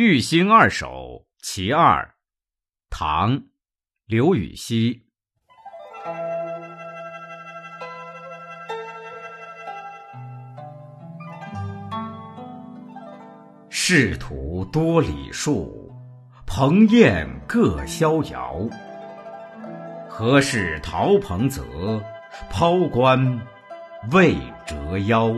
《玉兴二首·其二》唐·刘禹锡。仕途多礼数，朋燕各逍遥。何事陶彭泽，抛官未折腰。